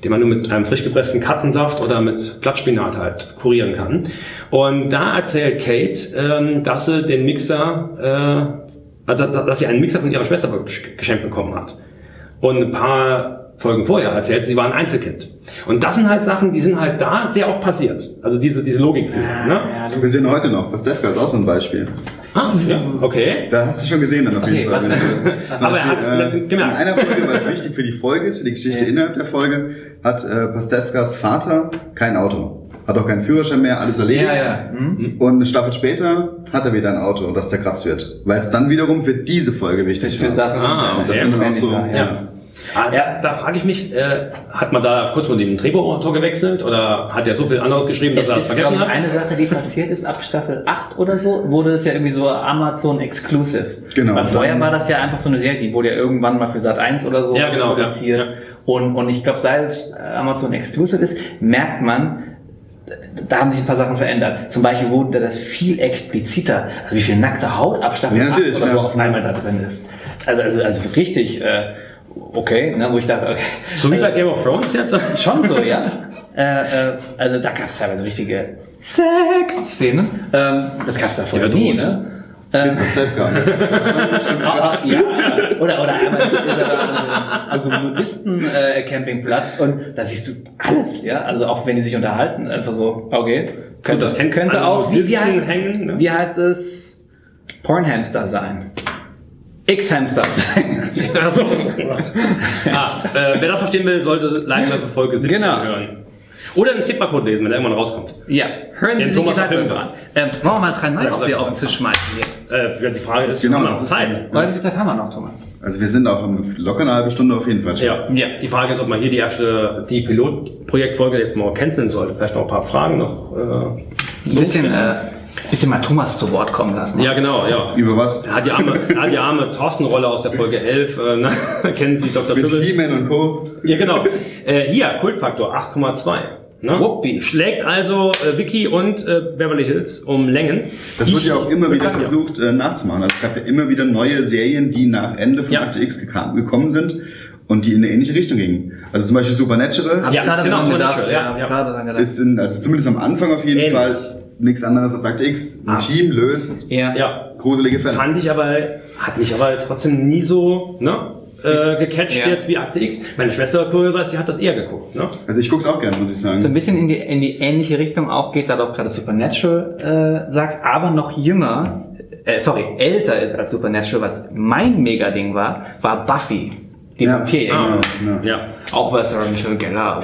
den man nur mit einem frisch gepressten Katzensaft oder mit Blattspinat halt kurieren kann. Und da erzählt Kate, ähm, dass sie den Mixer, äh, also dass sie einen Mixer von ihrer Schwester geschenkt bekommen hat. Und ein paar Folgen vorher erzählt, sie war ein Einzelkind. Und das sind halt Sachen, die sind halt da sehr oft passiert. Also diese, diese Logikfehler. Ne? Wir sehen heute noch, Pastewka ist auch so ein Beispiel. Ah, ja, okay. Da hast du schon gesehen dann auf jeden Okay, Fall. was Aber er hat's äh, gemerkt. In einer Folge, weil es wichtig für die Folge ist, für die Geschichte Ja. innerhalb der Folge, hat äh, Pastewkas Vater kein Auto. Hat auch keinen Führerschein mehr, alles erledigt. Ja, ja. Hm? Und eine Staffel später hat er wieder ein Auto, das zerkratzt wird. Weil es dann wiederum für diese Folge wichtig dafür. Ah, Und das okay. sind auch so, Ja. ja. Ah, Ja. Da, frage ich mich, äh, hat man da kurz mal den Drehbuchautor gewechselt oder hat der so viel anderes geschrieben, dass Es er das vergessen ich, hat? eine Sache, die passiert ist, ab Staffel 8 oder so, wurde es ja irgendwie so Amazon Exclusive. Genau. Weil vorher war das ja einfach so eine Serie, die wurde ja irgendwann mal für Sat 1 oder so Ja, genau, produziert. ja, ja. Und, und ich glaube, seit es äh, Amazon Exclusive ist, merkt man, da haben sich ein paar Sachen verändert. Zum Beispiel wurde das viel expliziter. Also wie viel nackte Haut ab Staffel Ja, 8 natürlich, oder so ja. auf einmal da drin ist. Also, also, also richtig, äh, okay, ne, wo ich dachte, okay. So wie bei Also- Game of Thrones jetzt? Schon so, ja. äh, äh, also da gab es teilweise richtige Sex-Szenen. Ähm, das gab es da vorher Ja, nie, ne? Ähm, Das Stefka. Das ist schon, schon krass. ja, oder, oder einmal ist ist er da an so einem Nudisten-Campingplatz und da siehst du alles, ja. Also auch wenn die sich unterhalten, einfach so, okay. Könnte, das könnte auch, wie, wie, heißt es, hängen, ne? wie heißt es? Pornhamster sein. X-Hamster sein. Achso. ah, äh, wer das verstehen will, sollte live für Folge 17 Genau. hören. Oder einen Zippercode lesen, wenn er irgendwann rauskommt. Ja, hören Sie Den sich Thomas die Zeitläufe an. Ähm, wollen wir mal drei Mann Ja, auf, die, mal. auf den Tisch schmeißen hier? Äh, die Frage ist, Genau, das noch ist Zeit? Weil wie viel Zeit haben wir noch, Thomas? Also wir sind auch locker eine halbe Stunde auf jeden Fall schon. Ja. Ja. Die Frage ist, ob man hier die erste, die Pilotprojektfolge jetzt mal canceln sollte. Vielleicht noch ein paar Fragen noch. Äh, Ein bisschen, äh, bisschen mal Thomas zu Wort kommen lassen. ja, genau, ja. Über was? Er hat die arme, er hat die arme Thorsten-Rolle aus der Folge 11. Äh, ne? Kennen Sie Dr. Mit? He-Man und Co. Ja, genau. Äh, hier, Kultfaktor 8,2. Ne? Wuppi. Schlägt also äh, Vicky und äh, Beverly Hills um Längen. Das Ich- wird ja auch immer wieder Ja. versucht äh, nachzumachen. Also es gab ja immer wieder neue Serien, die nach Ende von Ja. Akte X gekam, gekommen sind und die in eine ähnliche Richtung gingen. Also zum Beispiel Supernatural Hab Ja, ich gerade genau, dran so gedacht. Natural, Ja, ja, ja. gerade dran gedacht. ist in, also zumindest am Anfang auf jeden Ähnlich. Fall nichts anderes als Akte X. Ein Ah. Team löst Ja. Ja, gruselige Fälle. fand ich aber, hat mich aber trotzdem nie so ne, äh, gecatcht Ja. jetzt wie Akte X. Meine Schwester, Kurios, die hat das eher geguckt. Ne? Also ich guck's auch gerne, muss ich sagen. So ein bisschen in die, in die ähnliche Richtung auch geht, da du auch gerade Supernatural äh, sagst, aber noch jünger, äh, sorry, älter ist als Supernatural, was mein Mega-Ding war, war Buffy. Die Ja. Vampirjäger. Ah, ja. ja. Auch was Michelle Gellar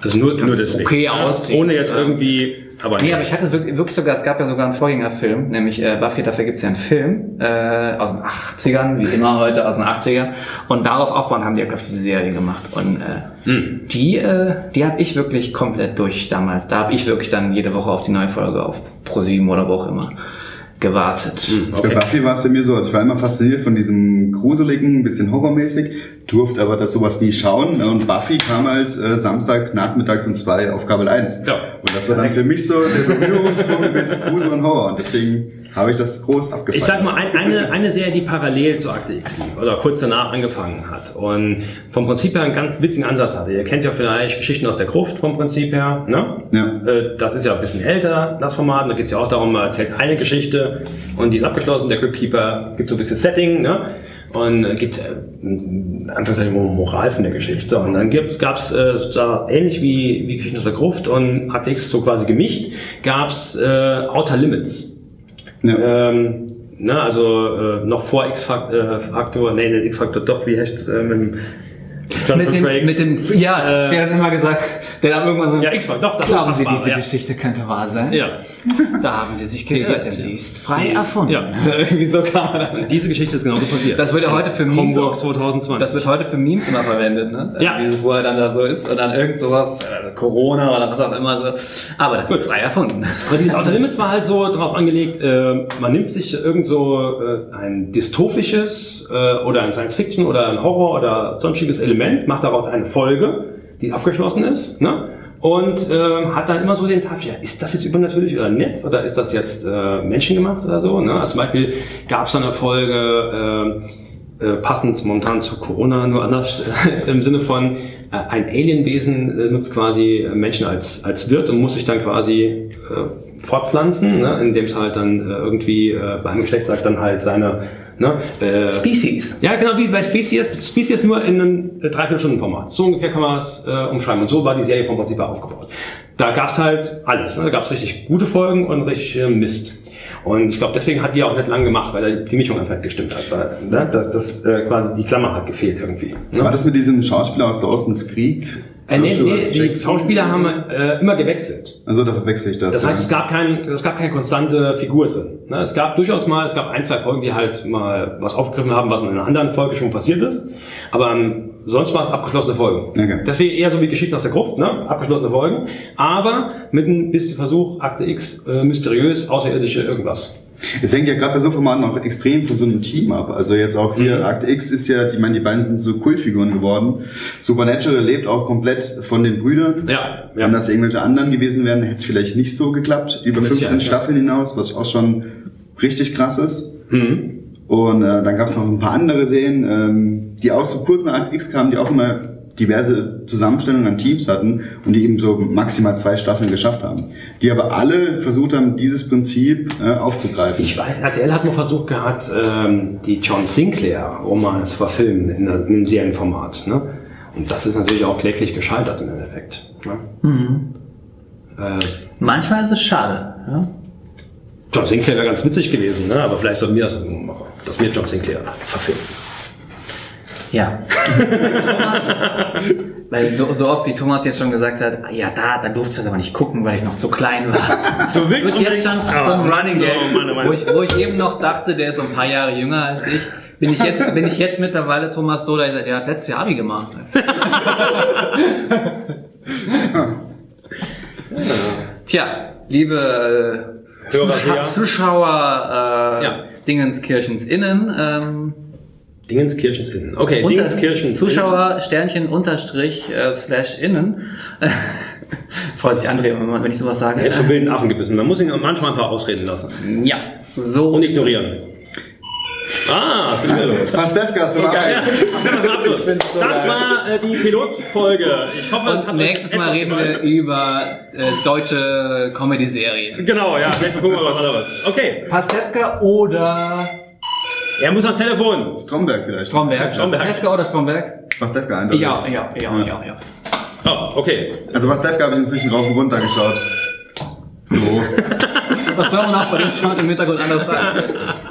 Also nur, nur deswegen. okay Ja, aussieht. Ohne jetzt Ja. irgendwie, aber Nee, aber ich hatte wirklich, wirklich sogar, es gab ja sogar einen Vorgängerfilm, nämlich äh, Buffy, dafür gibt's ja einen Film äh, aus den 80ern, wie immer heute aus den 80ern. Und darauf aufbauen haben die ja, glaube ich, diese Serie gemacht. Und äh, Hm. die, äh, die habe ich wirklich komplett durch damals. Da habe ich wirklich dann jede Woche auf die neue Folge auf Pro7 oder wo auch immer gewartet. Hm, Bei okay. Buffy war es bei mir so, also ich war immer fasziniert von diesem gruseligen, ein bisschen horrormäßig, durfte aber das sowas nie schauen. ne, Und Buffy kam halt äh, Samstag nachmittags um zwei auf Kabel 1. Ja. Und das war dann für mich so der Berührungspunkt mit Grusel und Horror. Und deswegen habe ich das groß abgefeiert. Ich sag mal, ein, eine, eine Serie, die parallel zu Akte X lief oder kurz danach angefangen hat und vom Prinzip her einen ganz witzigen Ansatz hatte. Ihr kennt ja vielleicht Geschichten aus der Gruft vom Prinzip her. Ne? Ja. Äh, Das ist ja ein bisschen älter, das Format. Da geht es ja auch darum, man erzählt eine Geschichte und die ist abgeschlossen. Der Crypt-Keeper gibt so ein bisschen Setting ne? und gibt äh, Anführungszeichen Moral von der Geschichte. So, und dann gab es äh, da ähnlich wie, wie Geschichten aus der Gruft und Akte X so quasi gemischt, gab es äh, Outer Limits. Ja. Ähm, na, also äh, noch vor X-Faktor, nee, nicht X-Faktor, doch, wie heißt äh, mit dem Mit dem, mit dem, ja, Äh, der hat immer gesagt, der hat irgendwann so, Ja, X-Faktor, doch, das glauben Sie, diese ja. Geschichte könnte wahr sein? Ja, Da haben Sie sich geirrt, denn sie ist frei Sie erfunden. ja. Irgendwie so kann man dann. diese Geschichte ist genau so passiert. Das wird ja heute für Memes auch- 2020. Das wird heute für Memes immer verwendet, ne? Ja. Dieses, wo er dann da so ist und dann irgend sowas, äh, Corona oder was auch immer so. Aber das ist frei erfunden. Aber dieses Outer Limits war halt so darauf angelegt, äh, man nimmt sich irgend so äh, ein dystopisches äh, oder ein Science-Fiction oder ein Horror oder sonstiges Element, macht daraus eine Folge, die abgeschlossen ist, ne? Und äh, hat dann immer so den Touch, ja, ist das jetzt übernatürlich oder nicht? Oder ist das jetzt äh, menschengemacht oder so? Ne? Also zum Beispiel gab es eine Folge, äh, äh, passend momentan zu Corona, nur anders im Sinne von äh, ein Alienwesen äh, nutzt quasi äh, Menschen als, als Wirt und muss sich dann quasi äh, fortpflanzen, ne? indem es halt dann irgendwie äh, beim Geschlecht sagt dann halt seine ne? äh, Species. ja, genau wie bei Species. Species nur in einem äh, Dreiviertelstunden-Format. So ungefähr kann man es äh, umschreiben. Und so war die Serie vom Prinzip aufgebaut. Da gab es halt alles. Ne? Da gab es richtig gute Folgen und richtig Mist. Und ich glaube, deswegen hat die auch nicht lang gemacht, weil die Mischung einfach nicht gestimmt hat. Weil, ne? dass das, äh, quasi die Klammer hat gefehlt irgendwie. Ne? War das mit diesem Schauspieler aus Dawson's Krieg? äh, nee, nee, die? Schauspieler haben äh, immer gewechselt. Also da verwechsel ich das. Das ja. heißt, es gab, kein, es gab keine konstante Figur drin. Ne, Es gab durchaus mal, es gab ein, zwei Folgen, die halt mal was aufgegriffen haben, was in einer anderen Folge schon passiert ist. Aber ähm, sonst war es abgeschlossene Folgen. Okay. Deswegen eher so wie Geschichten aus der Gruft, ne? abgeschlossene Folgen, aber mit ein bisschen Versuch, Akte X, äh, mysteriös, außerirdische irgendwas. Es hängt ja gerade bei so Formaten auch extrem von so einem Team ab. Also jetzt auch hier, Mhm. Akt X ist ja, ich meine, die beiden sind so Kultfiguren geworden. Supernatural lebt auch komplett von den Brüdern. Ja, Wenn ja. das irgendwelche anderen gewesen wären, hätte es vielleicht nicht so geklappt. Über Mit 15 Sicherheit, ja. Staffeln hinaus, was auch schon richtig krass ist. Mhm. Und äh, dann gab es noch ein paar andere Serien, ähm, die auch so kurz nach X kamen, die auch immer diverse Zusammenstellungen an Teams hatten und die eben so maximal zwei Staffeln geschafft haben. Die aber alle versucht haben, dieses Prinzip äh, aufzugreifen. Ich weiß, RTL hat mal versucht gehabt, ähm, die John Sinclair-Romane zu verfilmen in, in einem Serienformat. Ne? Und das ist natürlich auch kläglich gescheitert im Endeffekt. Ne? Äh, Manchmal ist es schade. Ja? John Sinclair wäre ganz witzig gewesen, ne? aber vielleicht sollten wir das machen, dass wir John Sinclair verfilmen. Ja. Thomas, weil so, so oft wie Thomas jetzt schon gesagt hat, ah, ja, da, da durfte ich das aber nicht gucken, weil ich noch so klein war. Du willst Wird jetzt schon unbedingt- so ein Running Gag, oh oh Mann. wo, ich, wo ich eben noch dachte, der ist so ein paar Jahre jünger als ich. Bin ich jetzt, bin ich jetzt mittlerweile Thomas so, der, der hat letztes Jahr Abi gemacht. Tja, liebe äh, Hörer, Zuschau- Seher. Zuschauer äh, Ja. Dingenskirchens innen, ähm, Dingenskirchens innen. Okay, unter, Dingenskirchens Zuschauer Sternchen unterstrich äh, slash innen. Freut sich André immer, wenn ich sowas sage. Er ist vom wilden Affen gebissen. Man muss ihn manchmal einfach ausreden lassen. Ja, so. Und ignorieren. Ah, es geht wieder los. Pastewka zum Ja, Abschluss. Das war äh, die Pilotfolge. Ich hoffe, es hat nächstes Mal reden wir über äh, deutsche Comedy-Serien. Genau, ja, vielleicht mal gucken wir was anderes. Okay, Pastewka oder er muss ans Telefon. Stromberg vielleicht. Stromberg? Stromberg. Pastewka oder Stromberg? Pastewka eindeutig. Ja, ja, ja, ja, ja. Oh, okay. Also Pastewka habe ich inzwischen rauf und runter geschaut. So. Was soll man auch bei dem Sound im Hintergrund anders sagen?